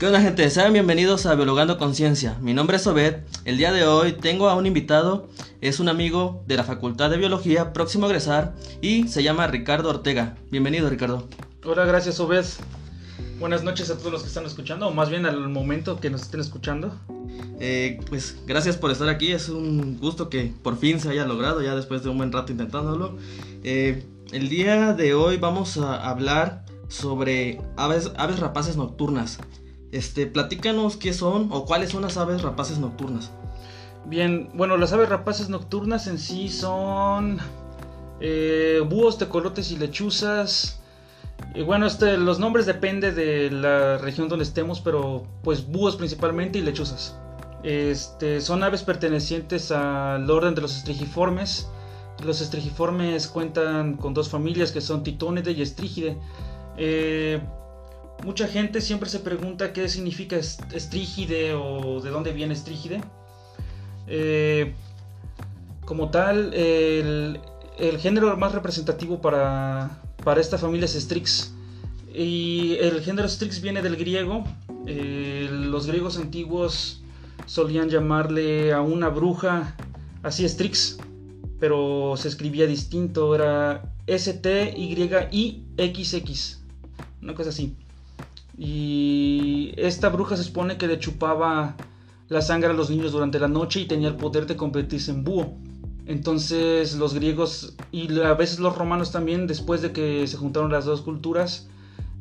¿Qué onda gente? Sean bienvenidos a Biologando Conciencia. Mi nombre es Obed. El día de hoy tengo a un invitado. Es un amigo de la Facultad de Biología, próximo a egresar, y se llama Ricardo Ortega. Bienvenido Ricardo. Hola, gracias Obed. Buenas noches a todos los que están escuchando, o más bien al momento que nos estén escuchando. Eh, pues gracias por estar aquí. Es un gusto que por fin se haya logrado, ya después de un buen rato intentándolo. Eh, el día de hoy vamos a hablar sobre aves, aves rapaces nocturnas. Este, platícanos qué son o cuáles son las aves rapaces nocturnas. Bien, bueno, las aves rapaces nocturnas en sí son eh, búhos, tecolotes y lechuzas. Y bueno, este, los nombres dependen de la región donde estemos, pero pues búhos principalmente y lechuzas. Este, son aves pertenecientes al orden de los estrigiformes. Los estrigiformes cuentan con dos familias que son Titónide y Estrígide. Eh, mucha gente siempre se pregunta qué significa estrígide o de dónde viene estrígide. Eh, como tal, el, género más representativo para, esta familia es Strix. Y el género Strix viene del griego. Eh, los griegos antiguos solían llamarle a una bruja así Strix, pero se escribía distinto, era S-T-Y-I-X-X, una cosa así. Y esta bruja se supone que le chupaba la sangre a los niños durante la noche y tenía el poder de convertirse en búho. Entonces los griegos y a veces los romanos también, después de que se juntaron las dos culturas,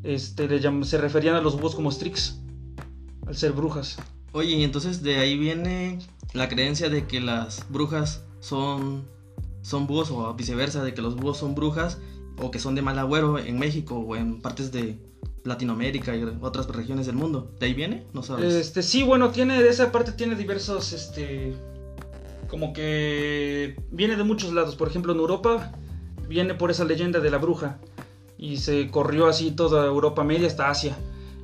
este, se referían a los búhos como strix, al ser brujas. Oye, y entonces de ahí viene la creencia de que las brujas son, son búhos o viceversa, de que los búhos son brujas o que son de mal agüero en México o en partes de, Latinoamérica y otras regiones del mundo. ¿De ahí viene? No sabes. Este, sí, bueno, tiene, de esa parte tiene diversos, este, como que viene de muchos lados. Por ejemplo, en Europa viene por esa leyenda de la bruja y se corrió así toda Europa media hasta Asia.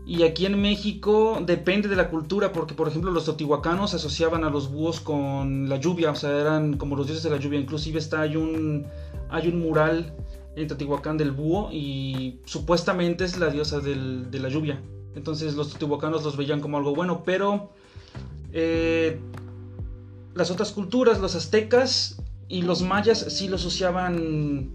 Y aquí en México depende de la cultura, porque por ejemplo los teotihuacanos asociaban a los búhos con la lluvia, o sea, eran como los dioses de la lluvia. Inclusive está hay un hay un mural en Teotihuacán del búho y supuestamente es la diosa de la lluvia. Entonces los teotihuacanos los veían como algo bueno, pero eh, las otras culturas, los aztecas y los mayas sí los asociaban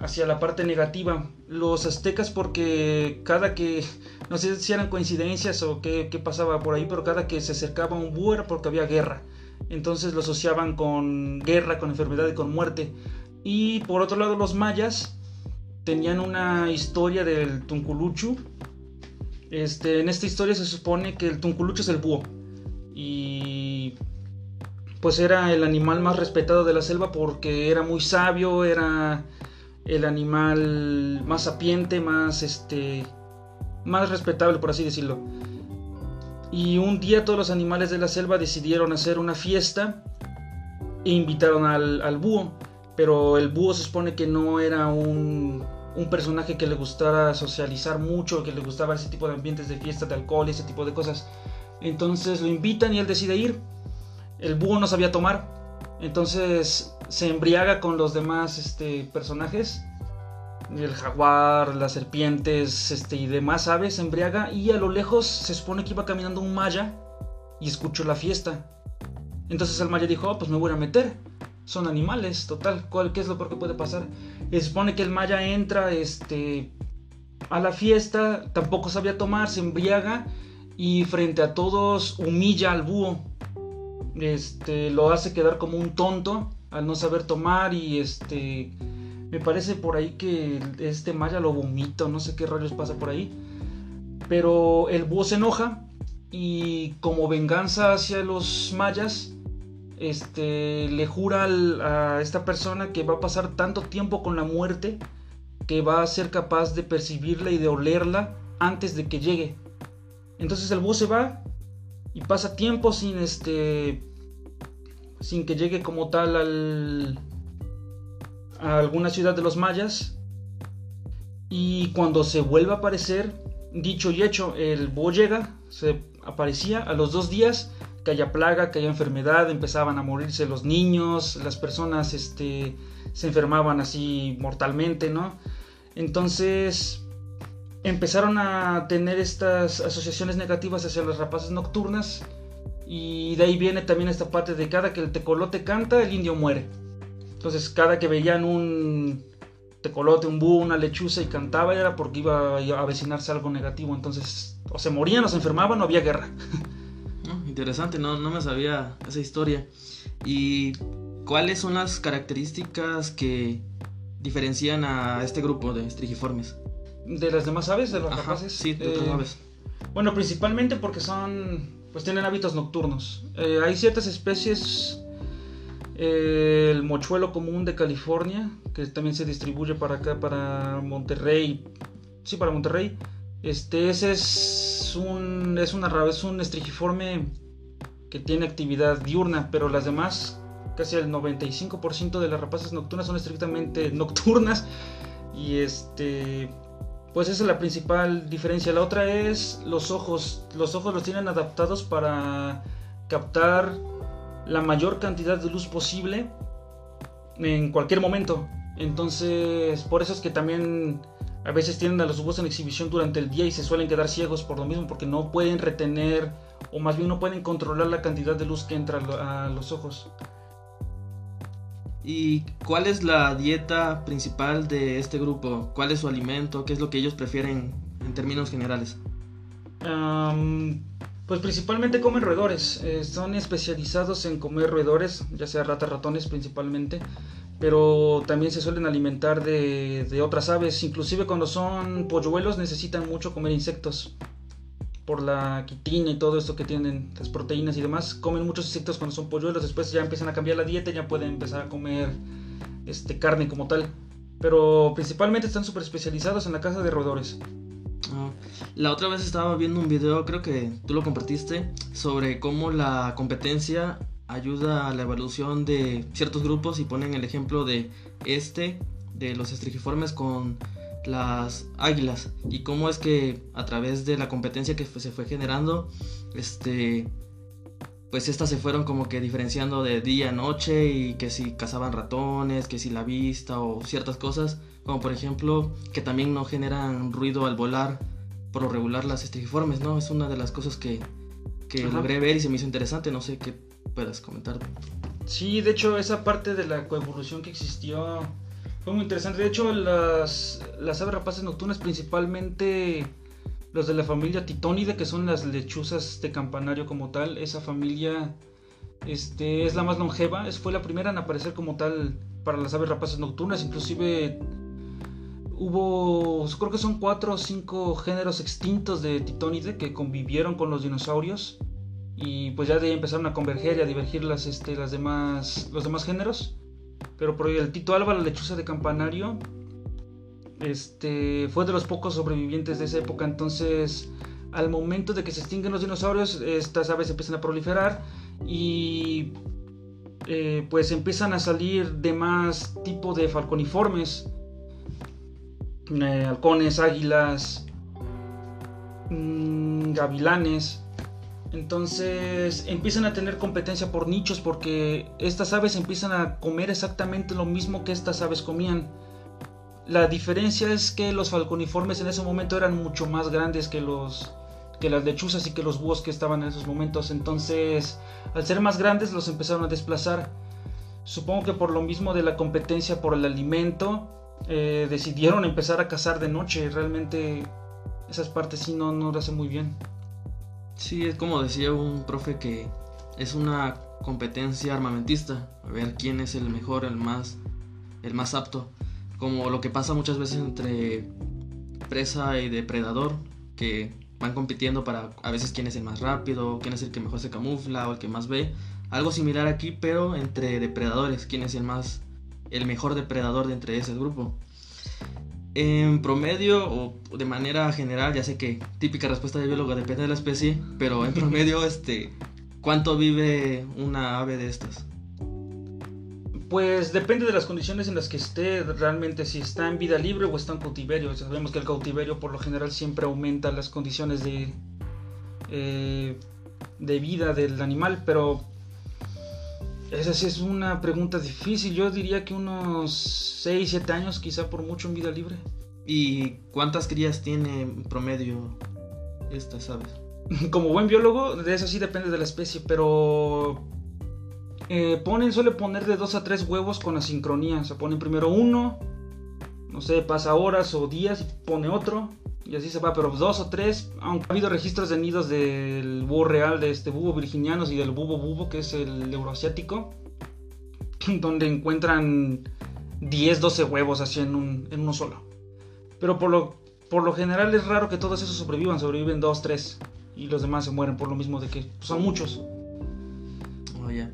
hacia la parte negativa. Los aztecas porque cada que, no sé si eran coincidencias o qué, qué pasaba por ahí, pero cada que se acercaba un búho era porque había guerra. Entonces lo asociaban con guerra, con enfermedad y con muerte. Y por otro lado, los mayas tenían una historia del Tunculuchu. Este, en esta historia se supone que el Tunculuchu es el búho. Y pues era el animal más respetado de la selva porque era muy sabio, era el animal más sapiente, más este más respetable por así decirlo. Y un día todos los animales de la selva decidieron hacer una fiesta e invitaron al, al búho. Pero el búho se supone que no era un, personaje que le gustara socializar mucho, que le gustaba ese tipo de ambientes de fiesta, de alcohol, ese tipo de cosas. Entonces lo invitan y él decide ir. El búho no sabía tomar. Entonces se embriaga con los demás este, personajes. El jaguar, las serpientes este, y demás aves se embriaga. Y a lo lejos se supone que iba caminando un maya y escuchó la fiesta. Entonces el maya dijo, oh, pues me voy a meter son animales, total, ¿cuál, ¿qué es lo peor que puede pasar? Se supone que el maya entra este, a la fiesta, tampoco sabía tomar, se embriaga y frente a todos humilla al búho. Este, lo hace quedar como un tonto al no saber tomar y este me parece por ahí que este maya lo vomita, no sé qué rayos pasa por ahí. Pero el búho se enoja y como venganza hacia los mayas este, le jura a esta persona que va a pasar tanto tiempo con la muerte que va a ser capaz de percibirla y de olerla antes de que llegue. Entonces el búho se va y pasa tiempo sin este sin que llegue como tal al, a alguna ciudad de los mayas. Y cuando se vuelve a aparecer, dicho y hecho, el búho llega, se aparecía a los dos días que haya plaga, que haya enfermedad, empezaban a morirse los niños, las personas este, se enfermaban así mortalmente, ¿no? Entonces, empezaron a tener estas asociaciones negativas hacia las rapaces nocturnas y de ahí viene también esta parte de cada que el tecolote canta, el indio muere. Entonces cada que veían un tecolote, un búho, una lechuza y cantaba era porque iba a avecinarse algo negativo. Entonces o se morían o se enfermaban o había guerra. interesante, no, no me sabía esa historia. ¿Y cuáles son las características que diferencian a este grupo de estrigiformes? ¿De las demás aves? ¿De las rapaces? Sí, de otras eh, aves. Bueno, principalmente porque son. Pues tienen hábitos nocturnos. Eh, hay ciertas especies. Eh, el mochuelo común de California, que también se distribuye para acá, para Monterrey. Sí, para Monterrey. Este, ese es un. Es una es un estrigiforme que tiene actividad diurna, pero las demás, casi el 95% de las rapaces nocturnas son estrictamente nocturnas. Y este pues esa es la principal diferencia. La otra es los ojos. Los ojos los tienen adaptados para captar la mayor cantidad de luz posible en cualquier momento. Entonces, por eso es que también a veces tienen a los ojos en exhibición durante el día y se suelen quedar ciegos por lo mismo, porque no pueden retener o más bien no pueden controlar la cantidad de luz que entra a los ojos. ¿Y cuál es la dieta principal de este grupo? ¿Cuál es su alimento? ¿Qué es lo que ellos prefieren en términos generales? pues principalmente comen roedores. Eh, son especializados en comer roedores, ya sea ratas, ratones principalmente. Pero también se suelen alimentar de, otras aves. Inclusive cuando son polluelos necesitan mucho comer insectos por la quitina y todo esto que tienen, las proteínas y demás, comen muchos insectos cuando son polluelos, después ya empiezan a cambiar la dieta y ya pueden empezar a comer este, carne como tal. Pero principalmente están súper especializados en la caza de roedores. Ah, la otra vez estaba viendo un video, creo que tú lo compartiste, sobre cómo la competencia ayuda a la evolución de ciertos grupos y ponen el ejemplo de este, de los estrigiformes con las águilas y cómo es que a través de la competencia que se fue generando, este, pues estas se fueron como que diferenciando de día a noche y que si cazaban ratones, que si la vista o ciertas cosas, como por ejemplo que también no generan ruido al volar por lo regular las estrigiformes, ¿no? Es una de las cosas que, que logré ver y se me hizo interesante, no sé qué puedas comentar. Sí, de hecho esa parte de la coevolución que existió fue muy interesante. De hecho, las, las aves rapaces nocturnas, principalmente los de la familia Titónide, que son las lechuzas de campanario como tal, esa familia este, es la más longeva. Es, fue la primera en aparecer como tal para las aves rapaces nocturnas. Inclusive hubo, creo que son cuatro o cinco géneros extintos de Titónide que convivieron con los dinosaurios. Y pues ya de ahí empezaron a converger y a divergir las, este, las demás, los demás géneros. Pero por el Tito Alba, la lechuza de campanario, este, fue de los pocos sobrevivientes de esa época. Entonces, al momento de que se extinguen los dinosaurios, estas aves empiezan a proliferar y eh, pues empiezan a salir demás tipo de falconiformes, eh, halcones, águilas, mm, gavilanes. Entonces empiezan a tener competencia por nichos porque estas aves empiezan a comer exactamente lo mismo que estas aves comían. La diferencia es que los falconiformes en ese momento eran mucho más grandes que los que las lechuzas y que los búhos que estaban en esos momentos. Entonces, al ser más grandes los empezaron a desplazar. Supongo que por lo mismo de la competencia por el alimento, eh, decidieron empezar a cazar de noche. Realmente esas partes sí no, no lo hacen muy bien. Sí, es como decía un profe que es una competencia armamentista, a ver quién es el mejor, el más, el más apto. Como lo que pasa muchas veces entre presa y depredador, que van compitiendo para a veces quién es el más rápido, quién es el que mejor se camufla o el que más ve. Algo similar aquí, pero entre depredadores, quién es el más, el mejor depredador de entre ese grupo. En promedio o de manera general, ya sé que típica respuesta de biólogo depende de la especie, pero en promedio, este, ¿cuánto vive una ave de estas? Pues depende de las condiciones en las que esté, realmente si está en vida libre o está en cautiverio. Sabemos que el cautiverio por lo general siempre aumenta las condiciones de, eh, de vida del animal, pero esa sí es una pregunta difícil. Yo diría que unos 6, 7 años, quizá por mucho en vida libre. ¿Y cuántas crías tiene en promedio estas aves? Como buen biólogo, de eso sí depende de la especie, pero eh, ponen, suele poner de dos a tres huevos con asincronía. O sea, ponen primero uno, no sé, pasa horas o días y pone otro. Y así se va, pero dos o tres, aunque ha habido registros de nidos del búho real, de este búho virginianos y del búho bubo, que es el euroasiático, donde encuentran 10, 12 huevos así en, un, en uno solo. Pero por lo, por lo general es raro que todos esos sobrevivan, sobreviven dos, tres, y los demás se mueren por lo mismo de que son muchos. Oh, ya.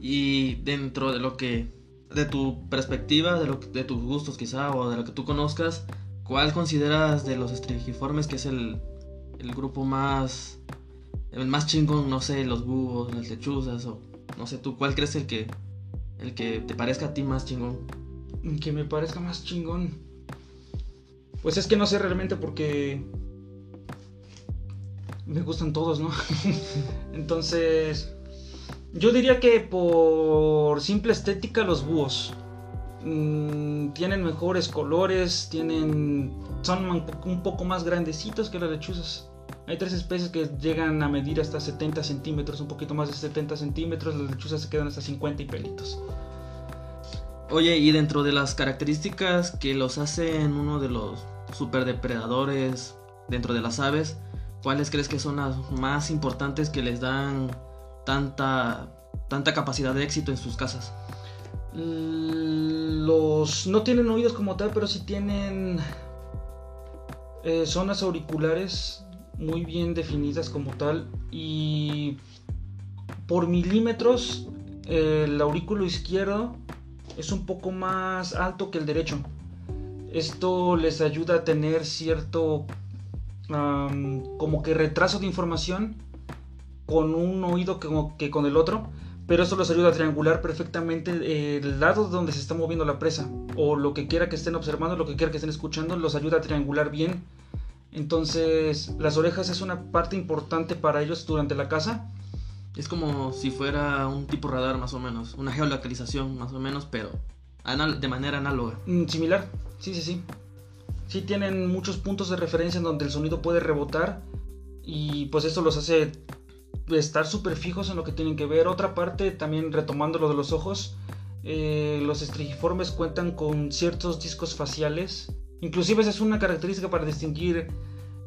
Y dentro de lo que de tu perspectiva, de, lo, de tus gustos quizá, o de lo que tú conozcas, ¿cuál consideras de los estrigiformes que es el, el grupo más, el más chingón? No sé, los búhos, las lechuzas, o no sé, tú, ¿cuál crees el que, el que te parezca a ti más chingón? Que me parezca más chingón. Pues es que no sé realmente porque me gustan todos, ¿no? Entonces, yo diría que por simple estética los búhos. Mm, tienen mejores colores, tienen son un poco más grandecitos que las lechuzas. Hay tres especies que llegan a medir hasta 70 centímetros, un poquito más de 70 centímetros. Las lechuzas se quedan hasta 50 y pelitos. Oye, y dentro de las características que los hacen uno de los superdepredadores dentro de las aves, ¿cuáles crees que son las más importantes que les dan tanta, tanta capacidad de éxito en sus casas? Los no tienen oídos como tal, pero sí tienen eh, zonas auriculares muy bien definidas como tal y por milímetros el aurículo izquierdo es un poco más alto que el derecho. Esto les ayuda a tener cierto como que retraso de información con un oído que con el otro, pero eso los ayuda a triangular perfectamente el lado donde se está moviendo la presa, o lo que quiera que estén observando, lo que quiera que estén escuchando, los ayuda a triangular bien. Entonces, las orejas es una parte importante para ellos durante la caza. Es como si fuera un tipo radar más o menos, una geolocalización más o menos, pero de manera análoga. Mm, similar, sí, sí, sí. Sí tienen muchos puntos de referencia en donde el sonido puede rebotar y pues eso los hace estar súper fijos en lo que tienen que ver. Otra parte, también retomando lo de los ojos, eh, los estrigiformes cuentan con ciertos discos faciales. Inclusive esa es una característica para distinguir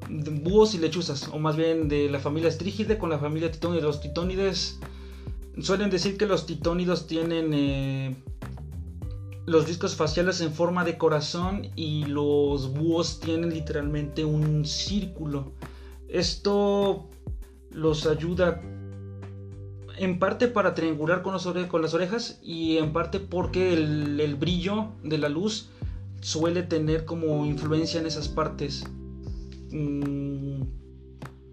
búhos y lechuzas, o más bien de la familia estrígide con la familia titónide. Los titónides suelen decir que los titónidos tienen eh, los discos faciales en forma de corazón y los búhos tienen literalmente un círculo. Esto los ayuda en parte para triangular con, las orejas y en parte porque el, brillo de la luz suele tener como influencia en esas partes. Mm,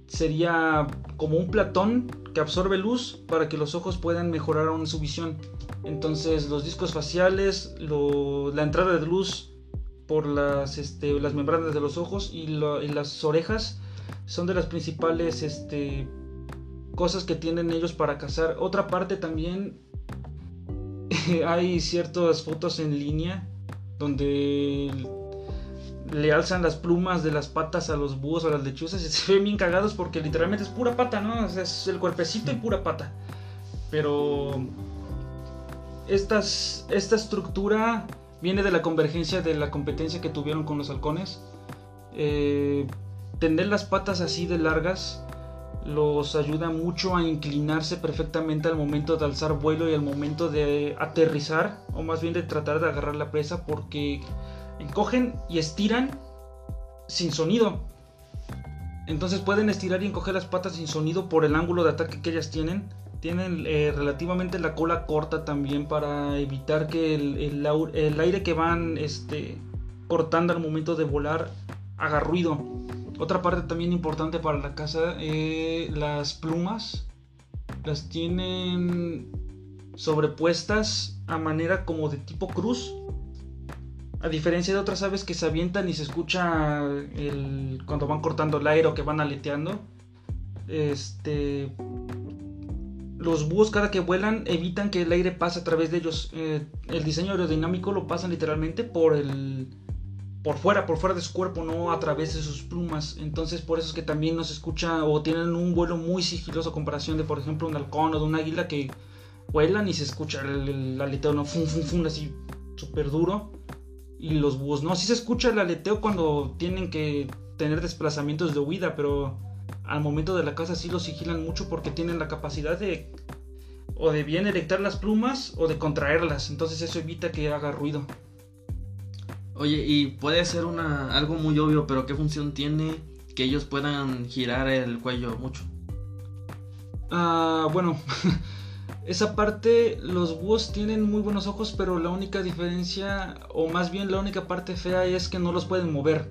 sería como un platón que absorbe luz para que los ojos puedan mejorar aún su visión. Entonces los discos faciales, la entrada de luz por las, este, las membranas de los ojos y las orejas son de las principales este, cosas que tienen ellos para cazar. Otra parte también hay ciertas fotos en línea donde le alzan las plumas de las patas a los búhos o a las lechuzas y se ven bien cagados porque literalmente es pura pata, ¿no? es el cuerpecito y pura pata. Pero estas, esta estructura viene de la convergencia de la competencia que tuvieron con los halcones. Eh, tener las patas así de largas los ayuda mucho a inclinarse perfectamente al momento de alzar vuelo y al momento de aterrizar, o más bien de tratar de agarrar la presa, porque encogen y estiran sin sonido. Entonces pueden estirar y encoger las patas sin sonido por el ángulo de ataque que ellas tienen. Tienen eh, relativamente la cola corta también para evitar que el, aire que van este, cortando al momento de volar haga ruido. Otra parte también importante para la casa, eh, las plumas las tienen sobrepuestas a manera como de tipo cruz. A diferencia de otras aves que se avientan y se escucha el, cuando van cortando el aire o que van aleteando. Este, los búhos cada que vuelan evitan que el aire pase a través de ellos. Eh, el diseño aerodinámico lo pasan literalmente por el, por fuera, por fuera de su cuerpo, no a través de sus plumas. Entonces por eso es que también nos escucha o tienen un vuelo muy sigiloso a comparación de, por ejemplo, un halcón o de un águila que vuelan y se escucha el, aleteo, ¿no? Fum, fum, fum, así súper duro. Y los búhos, ¿no? Sí se escucha el aleteo cuando tienen que tener desplazamientos de huida, pero al momento de la caza sí los sigilan mucho porque tienen la capacidad de o de bien erectar las plumas o de contraerlas. Entonces eso evita que haga ruido. Oye, y puede ser una algo muy obvio, pero ¿qué función tiene que ellos puedan girar el cuello mucho? Ah, bueno, esa parte los búhos tienen muy buenos ojos, pero la única diferencia o más bien la única parte fea es que no los pueden mover.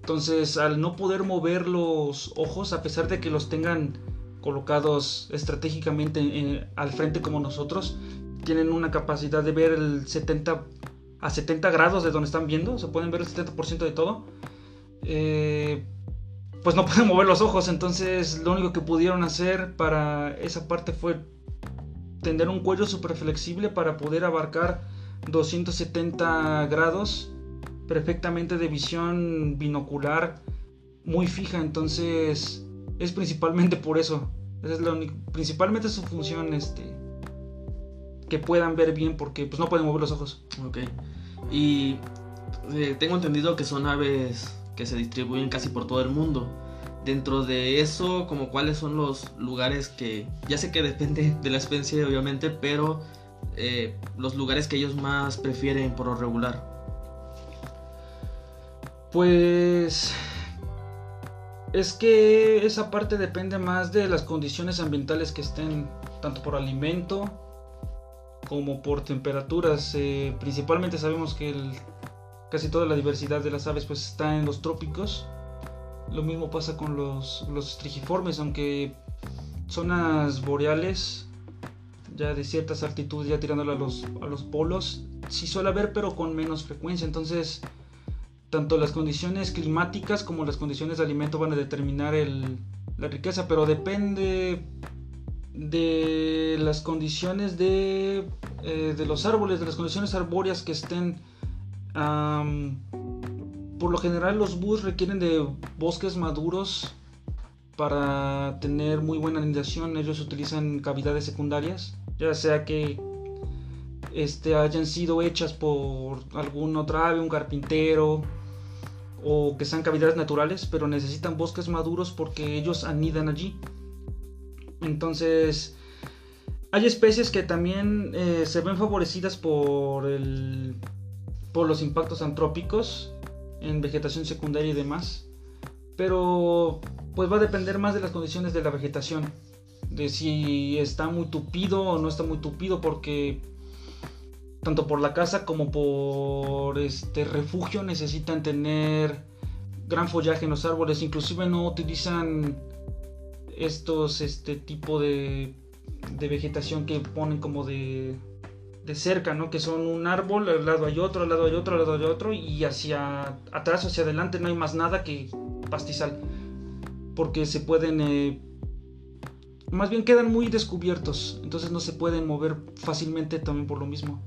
Entonces, al no poder mover los ojos, a pesar de que los tengan colocados estratégicamente al frente como nosotros, tienen una capacidad de ver el 70 a 70 grados de donde están viendo, se pueden ver el 70% de todo, eh, pues no pueden mover los ojos. Entonces lo único que pudieron hacer para esa parte fue tener un cuello súper flexible para poder abarcar 270 grados perfectamente de visión binocular muy fija. Entonces es principalmente por eso. Es la única, principalmente su función este, que puedan ver bien porque pues no pueden mover los ojos. Ok. Y eh, tengo entendido que son aves que se distribuyen casi por todo el mundo. Dentro de eso, como cuáles son los lugares que, ya sé que depende de la especie obviamente, pero eh, los lugares que ellos más prefieren por lo regular. Pues es que esa parte depende más de las condiciones ambientales que estén, tanto por alimento como por temperaturas. Eh, principalmente sabemos que casi toda la diversidad de las aves pues está en los trópicos. Lo mismo pasa con los, los trigiformes, aunque zonas boreales, ya de ciertas altitudes, ya tirándolo a los, a los polos, sí suele haber, pero con menos frecuencia. Entonces, tanto las condiciones climáticas como las condiciones de alimento van a determinar el, la riqueza, pero depende de las condiciones de, eh, de los árboles, de las condiciones arbóreas que estén. por lo general los búhos requieren de bosques maduros para tener muy buena anidación. Ellos utilizan cavidades secundarias, ya sea que este, hayan sido hechas por algún otra ave, un carpintero, o que sean cavidades naturales, pero necesitan bosques maduros porque ellos anidan allí. Entonces, hay especies que también eh, se ven favorecidas por, el, por los impactos antrópicos en vegetación secundaria y demás. Pero pues va a depender más de las condiciones de la vegetación. De si está muy tupido o no está muy tupido porque tanto por la casa como por este refugio necesitan tener gran follaje en los árboles. Inclusive no utilizan estos este tipo de, de vegetación que ponen como de, de cerca, ¿no? Que son un árbol, al lado hay otro, al lado hay otro, al lado hay otro, y hacia atrás, hacia adelante no hay más nada que pastizal. Porque se pueden... Eh, más bien quedan muy descubiertos, entonces no se pueden mover fácilmente también por lo mismo.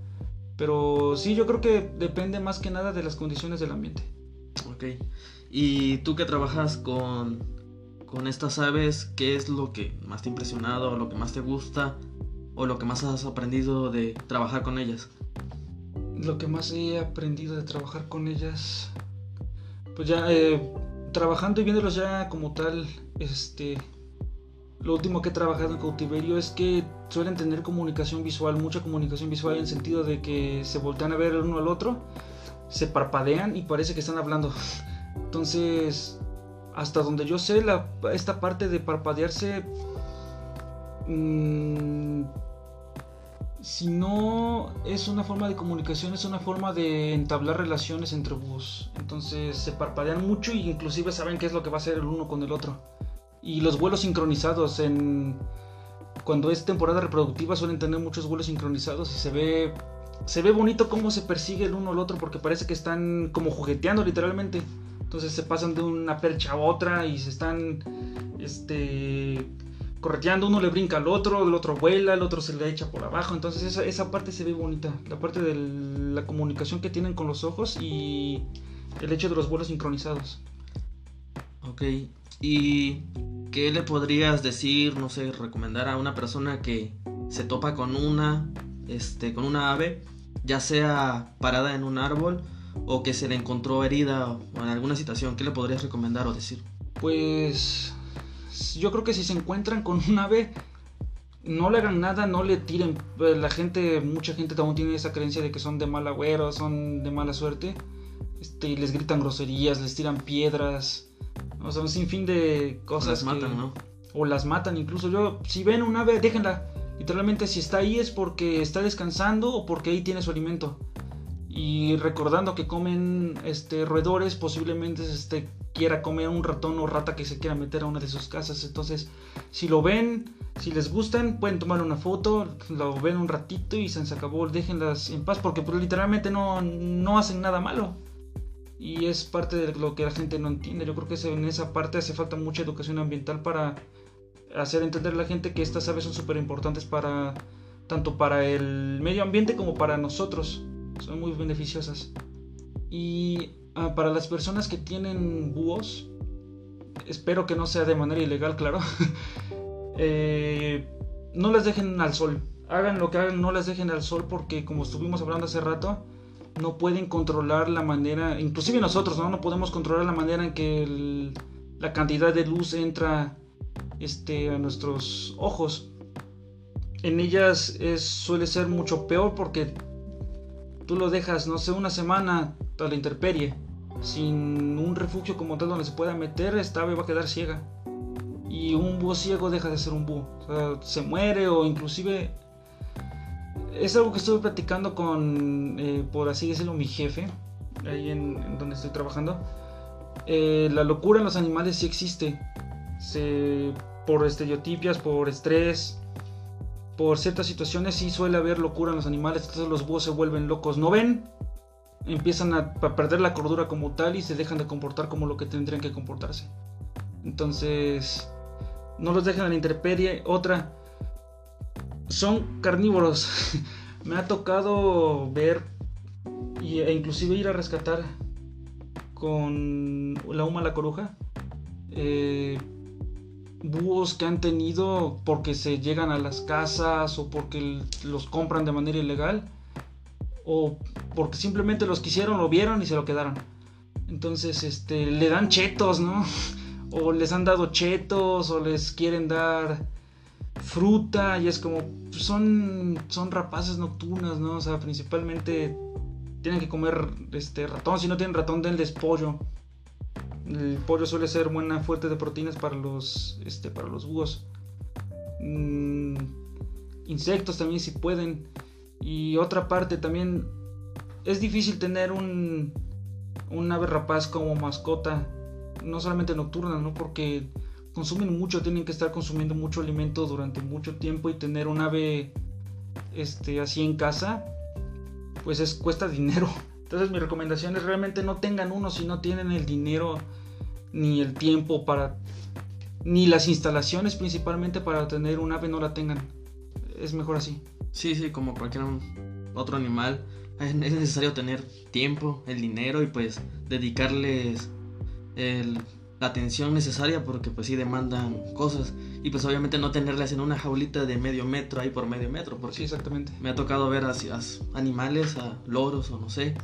Pero sí, yo creo que depende más que nada de las condiciones del ambiente. Ok. ¿Y tú que trabajas con con estas aves, ¿qué es lo que más te ha impresionado, lo que más te gusta o lo que más has aprendido de trabajar con ellas? Lo que más he aprendido de trabajar con ellas, pues ya eh, trabajando y viéndolos ya como tal, este, lo último que he trabajado en cautiverio es que suelen tener comunicación visual, mucha comunicación visual en el sentido de que se voltean a ver el uno al otro, se parpadean y parece que están hablando. Entonces, hasta donde yo sé, esta parte de parpadearse, mm, si no es una forma de comunicación, es una forma de entablar relaciones entre búhos. Entonces se parpadean mucho y inclusive saben qué es lo que va a hacer el uno con el otro. Y los vuelos sincronizados en... Cuando es temporada reproductiva suelen tener muchos vuelos sincronizados y se ve se ve bonito cómo se persigue el uno al otro porque parece que están como jugueteando literalmente. Entonces se pasan de una percha a otra y se están este, correteando. Uno le brinca al otro, el otro vuela, el otro se le echa por abajo. Entonces esa, parte se ve bonita. La parte de la comunicación que tienen con los ojos y el hecho de los vuelos sincronizados. Ok, ¿y qué le podrías decir, no sé, recomendar a una persona que se topa con una, este, con una ave, ya sea parada en un árbol o que se le encontró herida o en alguna situación? ¿Qué le podrías recomendar o decir? Pues yo creo que si se encuentran con un ave, no le hagan nada, no le tiren. La gente, mucha gente también tiene esa creencia de que son de mal agüero, son de mala suerte. Este, les gritan groserías, les tiran piedras. O sea, un sinfín de cosas. O las matan, ¿no? O las matan incluso. Yo, si ven un ave, déjenla. Literalmente, si está ahí es porque está descansando o porque ahí tiene su alimento. Y recordando que comen este, roedores, posiblemente este, quiera comer un ratón o rata que se quiera meter a una de sus casas. Entonces, si lo ven, si les gustan, pueden tomar una foto, lo ven un ratito y se acabó. Déjenlas en paz porque pues, literalmente no, no hacen nada malo. Y es parte de lo que la gente no entiende. Yo creo que en esa parte hace falta mucha educación ambiental para hacer entender a la gente que estas aves son súper importantes para tanto para el medio ambiente como para nosotros. Son muy beneficiosas. Y Ah, para las personas que tienen búhos, espero que no sea de manera ilegal, claro. Eh, no las dejen al sol. Hagan lo que hagan, no las dejen al sol porque como estuvimos hablando hace rato, no pueden controlar la manera, inclusive nosotros, ¿no? No podemos controlar la manera en que la cantidad de luz entra este, a nuestros ojos. En ellas suele ser mucho peor porque tú lo dejas, no sé, una semana a la intemperie sin un refugio como tal donde se pueda meter, esta ave va a quedar ciega. Y un búho ciego deja de ser un búho. Se muere o inclusive... Es algo que estuve platicando con, eh, por así decirlo, mi jefe, ahí en, donde estoy trabajando. Eh, la locura en los animales sí existe. Se, por estereotipias, por estrés, por ciertas situaciones sí suele haber locura en los animales. Entonces los búhos se vuelven locos. ¿No ven? empiezan a, perder la cordura como tal y se dejan de comportar como lo que tendrían que comportarse. Entonces, no los dejen a la intemperie. Otra, son carnívoros. Me ha tocado ver e inclusive ir a rescatar con la Uma la Coruja. Eh, búhos que han tenido porque se llegan a las casas o porque los compran de manera ilegal o porque simplemente los quisieron, lo vieron y se lo quedaron. Entonces, este, le dan chetos, ¿no? O les han dado chetos, o les quieren dar fruta, y es como, son, son rapaces nocturnas, ¿no? O sea, principalmente tienen que comer este ratón, si no tienen ratón, denles pollo. El pollo suele ser buena fuente de proteínas para los, este, para los búhos. Mm, insectos también si pueden. Y otra parte también es difícil tener un, un ave rapaz como mascota, no solamente nocturna, ¿no? Porque consumen mucho, tienen que estar consumiendo mucho alimento durante mucho tiempo y tener un ave este, así en casa, pues es, cuesta dinero. Entonces mi recomendación es realmente no tengan uno si no tienen el dinero ni el tiempo para, ni las instalaciones principalmente para tener un ave no la tengan. Es mejor así. Sí, sí, como cualquier otro animal, es necesario tener tiempo, el dinero y pues dedicarles la atención necesaria porque pues sí demandan cosas y pues obviamente no tenerlas en una jaulita de medio metro ahí por medio metro porque sí, exactamente. me ha tocado ver a, animales, a loros o no sé,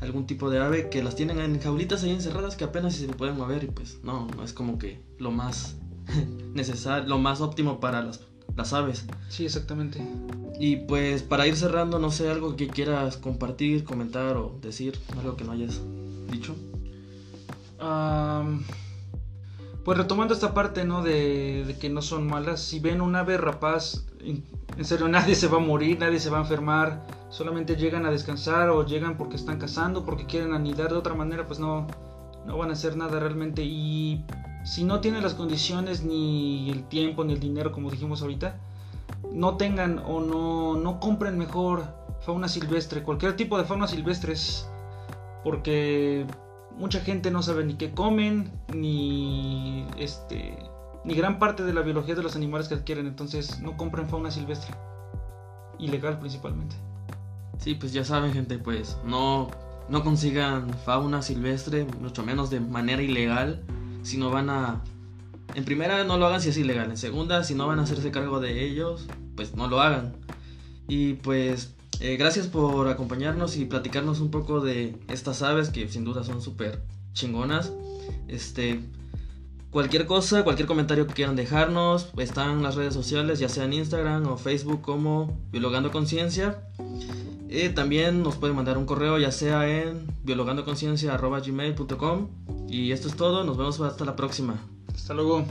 algún tipo de ave que las tienen en jaulitas ahí encerradas que apenas se pueden mover y pues no, no es como que lo más necesario, lo más óptimo para las las aves. Sí, exactamente. Y pues para ir cerrando, no sé, algo que quieras compartir, comentar o decir, algo que no hayas dicho. Pues retomando esta parte, ¿no? De, que no son malas. Si ven un ave rapaz, en serio, nadie se va a morir, nadie se va a enfermar. Solamente llegan a descansar o llegan porque están cazando, porque quieren anidar de otra manera, pues no, no van a hacer nada realmente. Y si no tienen las condiciones ni el tiempo ni el dinero como dijimos ahorita, no tengan o no, no compren mejor fauna silvestre, cualquier tipo de fauna silvestres, porque mucha gente no sabe ni qué comen, ni este ni gran parte de la biología de los animales que adquieren, entonces no compren fauna silvestre, ilegal principalmente. Sí, pues ya saben gente, pues no no consigan fauna silvestre, mucho menos de manera ilegal, si no van a... En primera, no lo hagan si es ilegal. En segunda, si no van a hacerse cargo de ellos, pues no lo hagan. Y pues, eh, gracias por acompañarnos y platicarnos un poco de estas aves que sin duda son súper chingonas. Este, cualquier cosa, cualquier comentario que quieran dejarnos, están en las redes sociales, ya sea en Instagram o Facebook como Biologando Conciencia. Eh, también nos pueden mandar un correo ya sea en biologandoconciencia.gmail.com Y esto es todo, nos vemos hasta la próxima. Hasta luego.